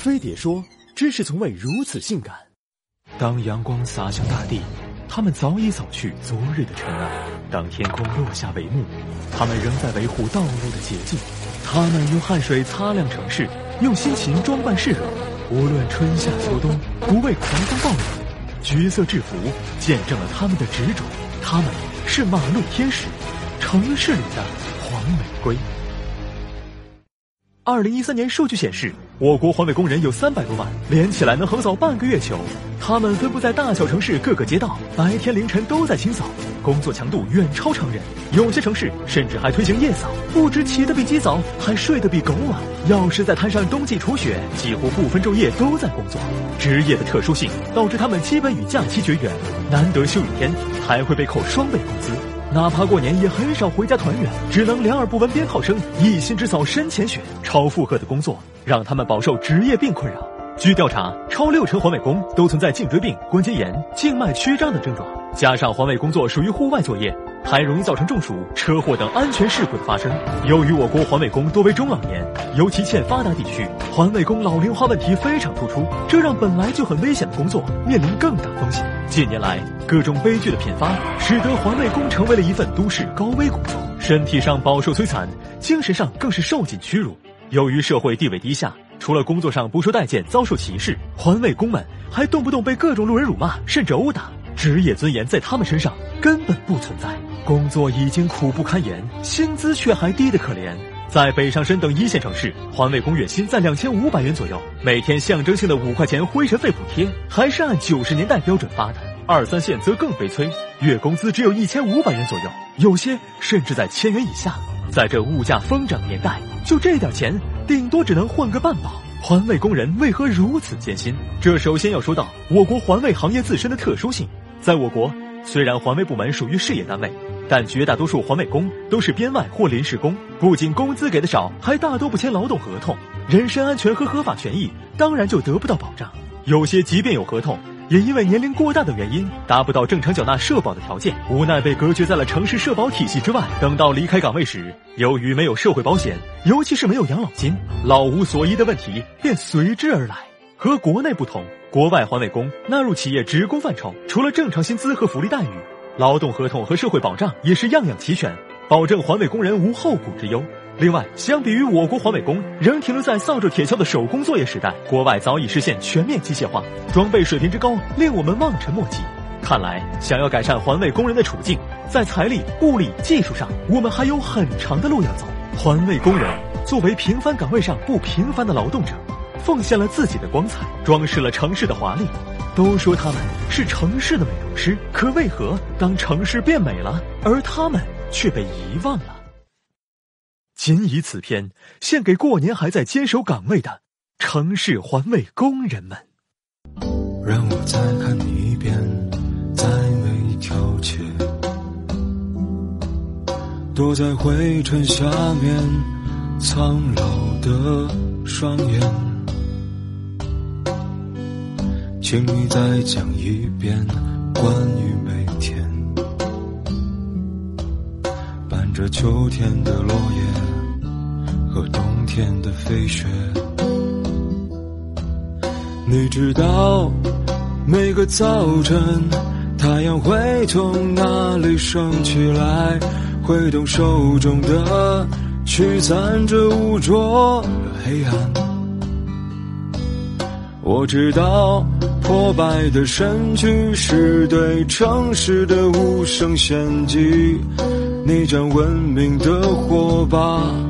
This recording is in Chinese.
飞碟说：“知识从未如此性感。”当阳光洒向大地，他们早已扫去昨日的尘埃；当天空落下帷幕，他们仍在维护道路的洁净。他们用汗水擦亮城市，用辛勤装扮市容。无论春夏秋冬，不畏狂风暴雨。橘色制服见证了他们的执着。他们是马路天使，城市里的黄玫瑰。二零一三年数据显示，我国环卫工人有三百多万，连起来能横扫半个月球。他们分布在大小城市各个街道，白天凌晨都在清扫，工作强度远超常人。有些城市甚至还推行夜扫，不止起得比鸡早，还睡得比狗晚。要是在摊上冬季除雪，几乎不分昼夜都在工作。职业的特殊性导致他们基本与假期绝缘，难得休一天还会被扣双倍工资。哪怕过年也很少回家团圆，只能两耳不闻鞭炮声，一心只扫身前雪。超负荷的工作让他们饱受职业病困扰。据调查，超六成环卫工都存在颈椎病、关节炎、静脉曲张等症状，加上环卫工作属于户外作业。还容易造成中暑、车祸等安全事故的发生。由于我国环卫工多为中老年，尤其欠发达地区，环卫工老龄化问题非常突出，这让本来就很危险的工作面临更大风险。近年来，各种悲剧的频发，使得环卫工成为了一份都市高危工作，身体上饱受摧残，精神上更是受尽屈辱。由于社会地位低下，除了工作上不受待见、遭受歧视，环卫工们还动不动被各种路人辱骂，甚至殴打。职业尊严在他们身上根本不存在，工作已经苦不堪言，薪资却还低得可怜。在北上深等一线城市，环卫工月薪在两千五百元左右，每天象征性的五块钱灰尘费补贴还是按九十年代标准发的。二三线则更悲催，月工资只有一千五百元左右，有些甚至在千元以下。在这物价疯涨的年代，就这点钱，顶多只能混个半饱。环卫工人为何如此艰辛？这首先要说到我国环卫行业自身的特殊性。在我国，虽然环卫部门属于事业单位，但绝大多数环卫工都是编外或临时工，不仅工资给的少，还大多不签劳动合同，人身安全和合法权益当然就得不到保障。有些即便有合同，也因为年龄过大的原因，达不到正常缴纳社保的条件，无奈被隔绝在了城市社保体系之外。等到离开岗位时，由于没有社会保险，尤其是没有养老金，老无所依的问题便随之而来。和国内不同。国外环卫工纳入企业职工范畴，除了正常薪资和福利待遇，劳动合同和社会保障也是样样齐全，保证环卫工人无后顾之忧。另外，相比于我国环卫工仍停留在扫帚铁锹的手工作业时代，国外早已实现全面机械化，装备水平之高令我们望尘莫及。看来，想要改善环卫工人的处境，在财力、物力、技术上，我们还有很长的路要走。环卫工人作为平凡岗位上不平凡的劳动者。奉献了自己的光彩，装饰了城市的华丽。都说他们是城市的美容师，可为何当城市变美了，而他们却被遗忘了？仅以此篇献给过年还在坚守岗位的城市环卫工人们。让我再看你一遍，再每一条街，躲在灰尘下面，苍老的双眼。请你再讲一遍关于每天，伴着秋天的落叶和冬天的飞雪。你知道每个早晨，太阳会从哪里升起来，挥动手中的驱散着污浊的黑暗。我知道。破败的身躯是对城市的无声献祭，你将文明的火把。